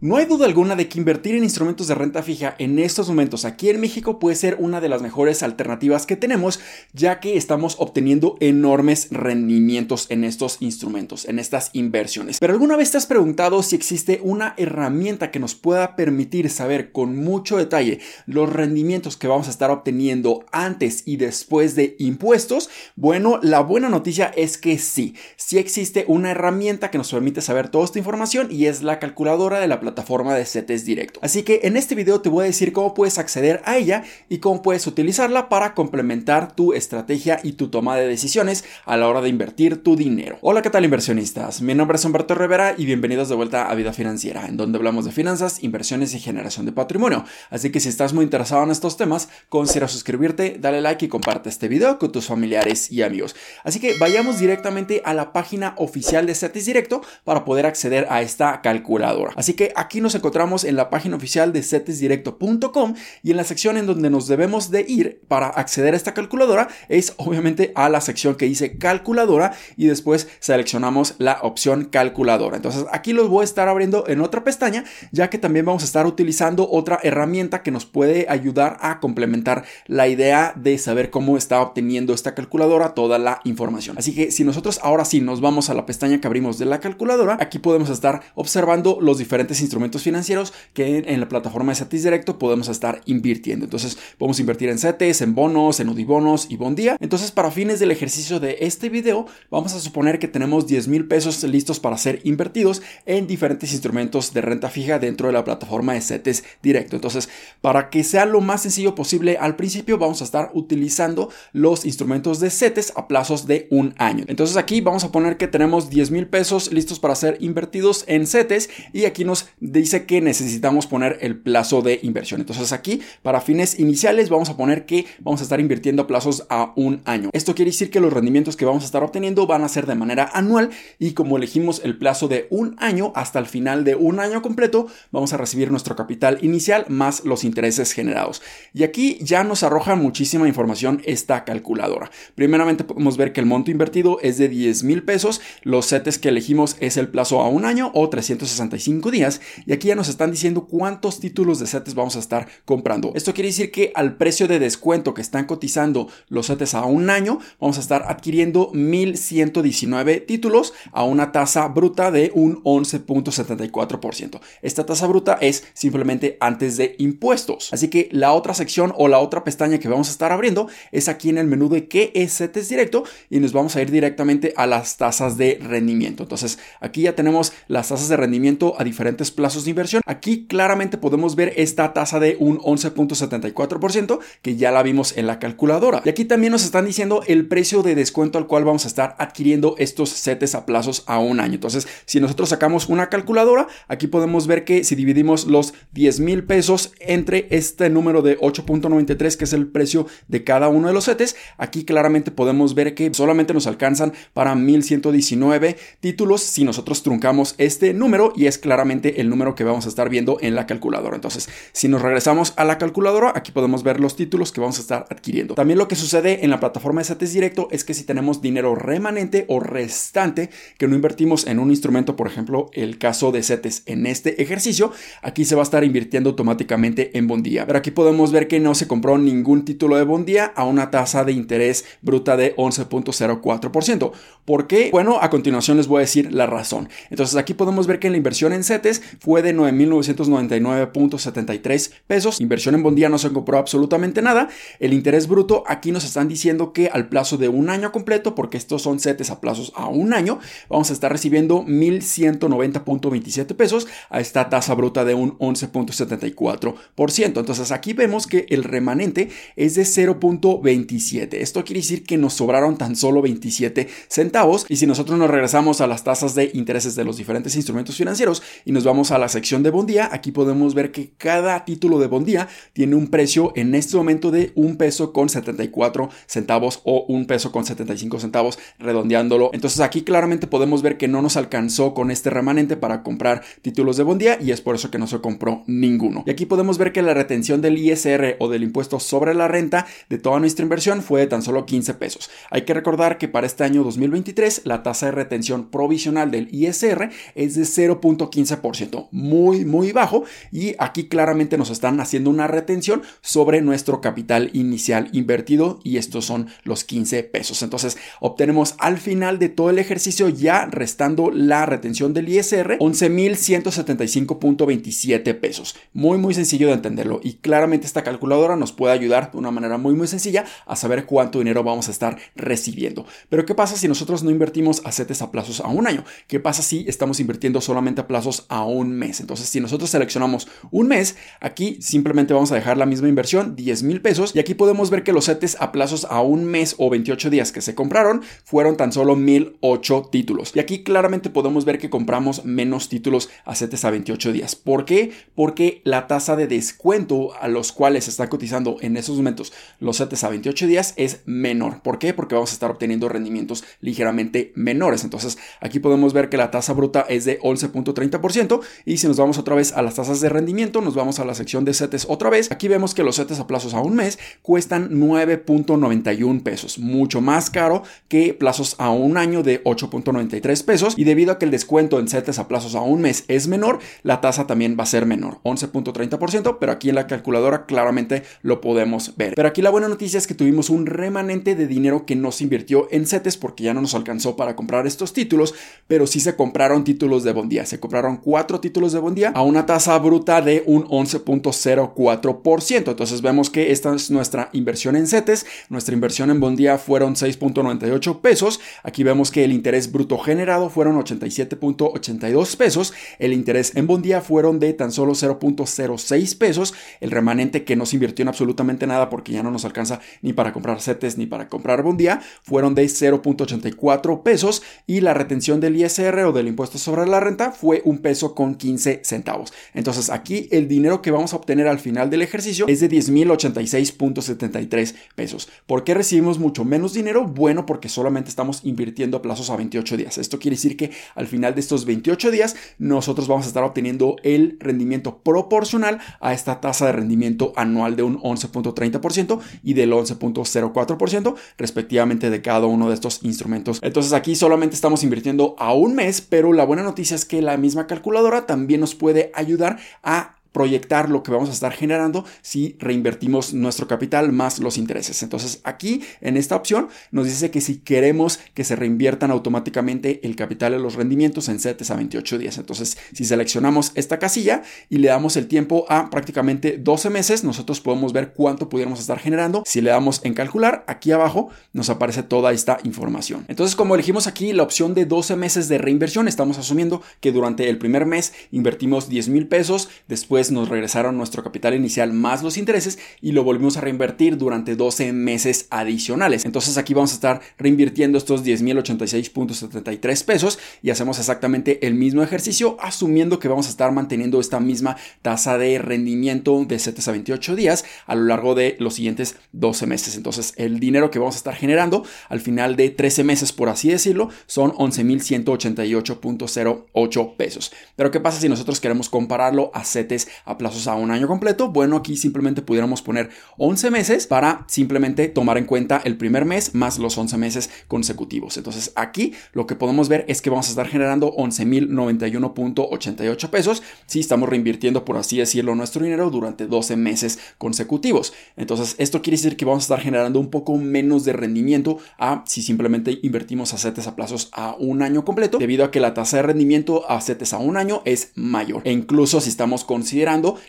No hay duda alguna de que invertir en instrumentos de renta fija en estos momentos aquí en México puede ser una de las mejores alternativas que tenemos, ya que estamos obteniendo enormes rendimientos en estos instrumentos, en estas inversiones. Pero alguna vez te has preguntado si existe una herramienta que nos pueda permitir saber con mucho detalle los rendimientos que vamos a estar obteniendo antes y después de impuestos? Bueno, la buena noticia es que sí, sí existe una herramienta que nos permite saber toda esta información y es la calculadora de la plataforma de CETES Directo. Así que en este video te voy a decir cómo puedes acceder a ella y cómo puedes utilizarla para complementar tu estrategia y tu toma de decisiones a la hora de invertir tu dinero. Hola, ¿qué tal inversionistas? Mi nombre es Humberto Rivera y bienvenidos de vuelta a Vida Financiera, en donde hablamos de finanzas, inversiones y generación de patrimonio. Así que si estás muy interesado en estos temas, considera suscribirte, dale like y comparte este video con tus familiares y amigos. Así que vayamos directamente a la página oficial de CETES Directo para poder acceder a esta calculadora. Así que aquí nos encontramos en la página oficial de cetesdirecto.com y en la sección en donde nos debemos de ir para acceder a esta calculadora es obviamente a la sección que dice calculadora y después seleccionamos la opción calculadora. Entonces aquí los voy a estar abriendo en otra pestaña ya que también vamos a estar utilizando otra herramienta que nos puede ayudar a complementar la idea de saber cómo está obteniendo esta calculadora toda la información. Así que si nosotros ahora sí nos vamos a la pestaña que abrimos de la calculadora, aquí podemos estar observando los diferentes instrumentos financieros que en, la plataforma de CETES Directo podemos estar invirtiendo. Entonces, podemos invertir en CETES, en bonos, en UDIBONOS y Bondía. Entonces, para fines del ejercicio de este video, vamos a suponer que tenemos 10 mil pesos listos para ser invertidos en diferentes instrumentos de renta fija dentro de la plataforma de CETES Directo. Entonces, para que sea lo más sencillo posible al principio, vamos a estar utilizando los instrumentos de CETES a plazos de un año. Entonces, aquí vamos a poner que tenemos 10 mil pesos listos para ser invertidos en CETES y aquí nos dice que necesitamos poner el plazo de inversión. Entonces aquí para fines iniciales vamos a poner que vamos a estar invirtiendo plazos a un año. Esto quiere decir que los rendimientos que vamos a estar obteniendo van a ser de manera anual y como elegimos el plazo de un año hasta el final de un año completo vamos a recibir nuestro capital inicial más los intereses generados. Y aquí ya nos arroja muchísima información esta calculadora. Primeramente podemos ver que el monto invertido es de 10 mil pesos, los setes que elegimos es el plazo a un año o 365 días y aquí ya nos están diciendo cuántos títulos de CETES vamos a estar comprando. Esto quiere decir que al precio de descuento que están cotizando los CETES a un año, vamos a estar adquiriendo 1119 títulos a una tasa bruta de un 11.74%. Esta tasa bruta es simplemente antes de impuestos. Así que la otra sección o la otra pestaña que vamos a estar abriendo es aquí en el menú de qué es CETES directo y nos vamos a ir directamente a las tasas de rendimiento. Entonces, aquí ya tenemos las tasas de rendimiento a diferentes plazos de inversión. Aquí claramente podemos ver esta tasa de un 11.74% que ya la vimos en la calculadora. Y aquí también nos están diciendo el precio de descuento al cual vamos a estar adquiriendo estos setes a plazos a un año. Entonces, si nosotros sacamos una calculadora, aquí podemos ver que si dividimos los 10 mil pesos entre este número de 8.93, que es el precio de cada uno de los setes, aquí claramente podemos ver que solamente nos alcanzan para 1119 títulos si nosotros truncamos este número y es claramente el número que vamos a estar viendo en la calculadora. Entonces, si nos regresamos a la calculadora, aquí podemos ver los títulos que vamos a estar adquiriendo. También lo que sucede en la plataforma de CETES Directo es que si tenemos dinero remanente o restante que no invertimos en un instrumento, por ejemplo, el caso de CETES en este ejercicio, aquí se va a estar invirtiendo automáticamente en bondía. Pero aquí podemos ver que no se compró ningún título de bondía a una tasa de interés bruta de 11.04%. ¿Por qué? Bueno, a continuación les voy a decir la razón. Entonces aquí podemos ver que la inversión en CETES fue de 9.999.73 pesos. Inversión en bondía no se compró absolutamente nada. El interés bruto aquí nos están diciendo que al plazo de un año completo, porque estos son CETES a plazos a un año, vamos a estar recibiendo 1.190.27 pesos a esta tasa bruta de un 11.74%. Entonces aquí vemos que el remanente es de 0.27. Esto quiere decir que nos sobraron tan solo 27 centavos y si nosotros nos regresamos a las tasas de intereses de los diferentes instrumentos financieros y nos vamos a la sección de bondía, aquí podemos ver que cada título de bondía tiene un precio en este momento de un peso con 74 centavos o un peso con 75 centavos redondeándolo. Entonces aquí claramente podemos ver que no nos alcanzó con este remanente para comprar títulos de bondía y es por eso que no se compró ninguno. Y aquí podemos ver que la retención del ISR o del impuesto sobre la renta de toda nuestra inversión fue de tan solo 15 pesos. Hay que recordar que para este año 2023 la tasa de retención provisional del ISR es de 0.15%. 3%, muy, muy bajo. Y aquí claramente nos están haciendo una retención sobre nuestro capital inicial invertido y estos son los 15 pesos. Entonces obtenemos al final de todo el ejercicio ya restando la retención del ISR 11.175.27 pesos. Muy, muy sencillo de entenderlo y claramente esta calculadora nos puede ayudar de una manera muy, muy sencilla a saber cuánto dinero vamos a estar recibiendo. Pero ¿qué pasa si nosotros no invertimos a CETES a plazos a un año? ¿Qué pasa si estamos invirtiendo solamente a plazos a un mes? Entonces, si nosotros seleccionamos un mes, aquí simplemente vamos a dejar la misma inversión, 10 mil pesos, y aquí podemos ver que los CETES a plazos a un mes o 28 días que se compraron fueron tan solo 1008 títulos. Y aquí claramente podemos ver que compramos menos títulos a CETES a 28 días. ¿Por qué? Porque la tasa de descuento a los cuales se está cotizando en esos momentos los CETES a 28 días es menor. ¿Por qué? Porque vamos a estar obteniendo rendimientos ligeramente menores. Entonces aquí podemos ver que la tasa bruta es de 11.30% y si nos vamos otra vez a las tasas de rendimiento, nos vamos a la sección de CETES otra vez. Aquí vemos que los CETES a plazos a un mes cuestan 9.91 pesos, mucho más caro que plazos a un año de 8.93 pesos y debido a que el descuento en CETES a plazos a un mes es menor, la tasa también va a ser menor, 11.30%, pero aquí en la calculadora claramente lo podemos ver. Pero aquí la buena noticia es que tuvimos un remanente de dinero que no se invirtió en CETES porque ya no nos alcanzó para comprar estos títulos, pero sí se compraron títulos de Bondía. Se compraron cuatro títulos de Bondía a una tasa bruta de un 11.04%. Entonces vemos que esta es nuestra inversión en CETES. Nuestra inversión en Bondía fueron 6.98 pesos. Aquí vemos que el interés bruto generado fueron 87.82 pesos. El interés en Bondía fueron de tan solo 0.06 pesos. El remanente que no se invirtió en absolutamente nada porque ya no nos alcanza ni para comprar CETES ni para comprar Bondía fueron de 0.84 pesos y la retención del ISR o del impuesto sobre la renta fue un peso con 15 centavos. Entonces aquí el dinero que vamos a obtener al final del ejercicio es de 10.086.73 pesos. ¿Por qué recibimos mucho menos dinero? Bueno, porque solamente estamos invirtiendo a plazos a 28 días. Esto quiere decir que al final de estos 28 días nosotros vamos a estar obteniendo el rendimiento proporcional a esta tasa de rendimiento anual de un 11.30% y del 11.04% respectivamente de cada uno de estos instrumentos. Entonces aquí solamente estamos invirtiendo a un mes, pero la buena noticia es que la misma calculadora también nos puede ayudar a proyectar lo que vamos a estar generando si reinvertimos nuestro capital más los intereses. Entonces aquí en esta opción nos dice que si queremos que se reinviertan automáticamente el capital y los rendimientos en CETES a 28 días. Entonces si seleccionamos esta casilla y le damos el tiempo a prácticamente 12 meses, nosotros podemos ver cuánto pudiéramos estar generando. Si le damos en calcular, aquí abajo nos aparece toda esta información. Entonces como elegimos aquí la opción de 12 meses de reinversión, estamos asumiendo que durante el primer mes invertimos 10 mil pesos, después nos regresaron nuestro capital inicial más los intereses y lo volvimos a reinvertir durante 12 meses adicionales. Entonces aquí vamos a estar reinvirtiendo estos 10.086.73 pesos y hacemos exactamente el mismo ejercicio asumiendo que vamos a estar manteniendo esta misma tasa de rendimiento de 7 a 28 días a lo largo de los siguientes 12 meses. Entonces el dinero que vamos a estar generando al final de 13 meses, por así decirlo, son 11.188.08 pesos. Pero ¿qué pasa si nosotros queremos compararlo a CETES a plazos a un año completo, bueno, aquí simplemente pudiéramos poner 11 meses para simplemente tomar en cuenta el primer mes más los 11 meses consecutivos. Entonces aquí lo que podemos ver es que vamos a estar generando 11.091.88 pesos si estamos reinvirtiendo, por así decirlo, nuestro dinero durante 12 meses consecutivos. Entonces esto quiere decir que vamos a estar generando un poco menos de rendimiento a si simplemente invertimos a CETES a plazos a un año completo, debido a que la tasa de rendimiento a CETES a un año es mayor. E incluso si estamos considerando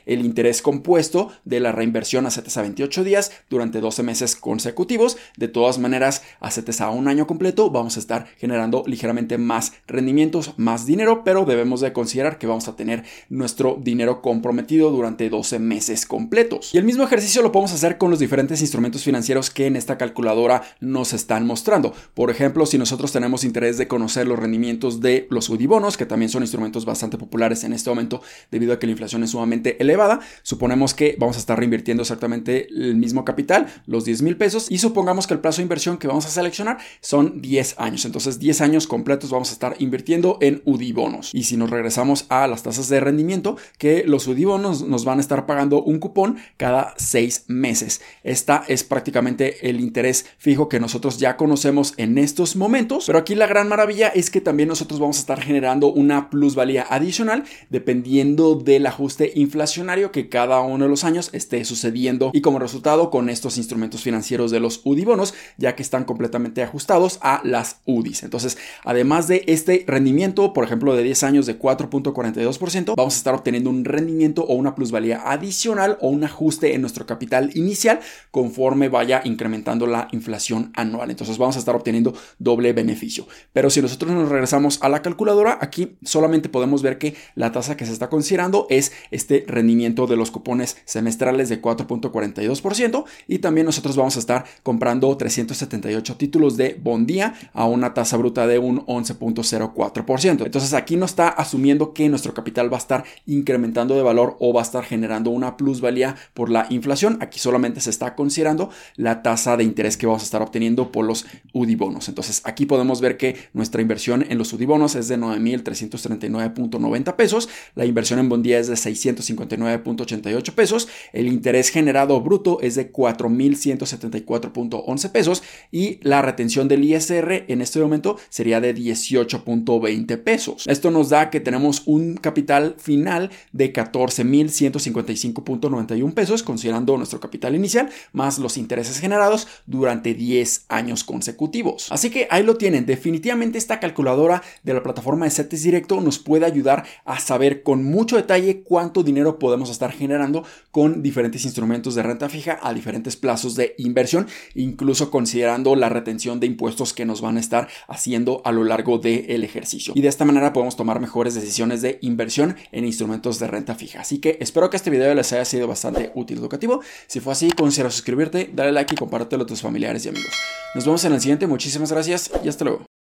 el interés compuesto de la reinversión a CETES a 28 días durante 12 meses consecutivos. De todas maneras, a CETES a un año completo vamos a estar generando ligeramente más rendimientos, más dinero, pero debemos de considerar que vamos a tener nuestro dinero comprometido durante 12 meses completos. Y el mismo ejercicio lo podemos hacer con los diferentes instrumentos financieros que en esta calculadora nos están mostrando. Por ejemplo, si nosotros tenemos interés de conocer los rendimientos de los UDIBonos, que también son instrumentos bastante populares en este momento debido a que la inflación es sumamente elevada. Suponemos que vamos a estar reinvirtiendo exactamente el mismo capital, los 10 mil pesos, y supongamos que el plazo de inversión que vamos a seleccionar son 10 años. Entonces, 10 años completos vamos a estar invirtiendo en UDI bonos. Y si nos regresamos a las tasas de rendimiento, que los UDI bonos nos van a estar pagando un cupón cada 6 meses. Esta es prácticamente el interés fijo que nosotros ya conocemos en estos momentos, pero aquí la gran maravilla es que también nosotros vamos a estar generando una plusvalía adicional dependiendo del ajuste inflacionario que cada uno de los años esté sucediendo y como resultado con estos instrumentos financieros de los UDI bonos, ya que están completamente ajustados a las UDIs. Entonces, además de este rendimiento, por ejemplo, de 10 años de 4.42%, vamos a estar obteniendo un rendimiento o una plusvalía adicional o un ajuste en nuestro capital inicial conforme vaya incrementando la inflación anual. Entonces, vamos a estar obteniendo doble beneficio. Pero si nosotros nos regresamos a la calculadora, aquí solamente podemos ver que la tasa que se está considerando es este rendimiento de los cupones semestrales de 4.42% y también nosotros vamos a estar comprando 378 títulos de Bondía a una tasa bruta de un 11.04%. Entonces aquí no está asumiendo que nuestro capital va a estar incrementando de valor o va a estar generando una plusvalía por la inflación. Aquí solamente se está considerando la tasa de interés que vamos a estar obteniendo por los UDI bonos. Entonces aquí podemos ver que nuestra inversión en los UDI bonos es de 9.339.90 pesos, la inversión en Bondía es de 659.88 pesos, el interés generado bruto es de 4.174.11 pesos y la retención del ISR en este momento sería de 18.20 pesos. Esto nos da que tenemos un capital final de 14.155.91 pesos, considerando nuestro capital inicial, más los intereses generados durante 10 años consecutivos. Así que ahí lo tienen, definitivamente esta calculadora de la plataforma de CETES Directo nos puede ayudar a saber con mucho detalle cuánto dinero podemos estar generando con diferentes instrumentos de renta fija a diferentes plazos de inversión, incluso considerando la retención de impuestos que nos van a estar haciendo a lo largo del ejercicio. Y de esta manera podemos tomar mejores decisiones de inversión en instrumentos de renta fija. Así que espero que este video les haya sido bastante útil y educativo. Si fue así, considera suscribirte, dale like y compártelo a tus familiares y amigos. Nos vemos en el siguiente, muchísimas gracias y hasta luego.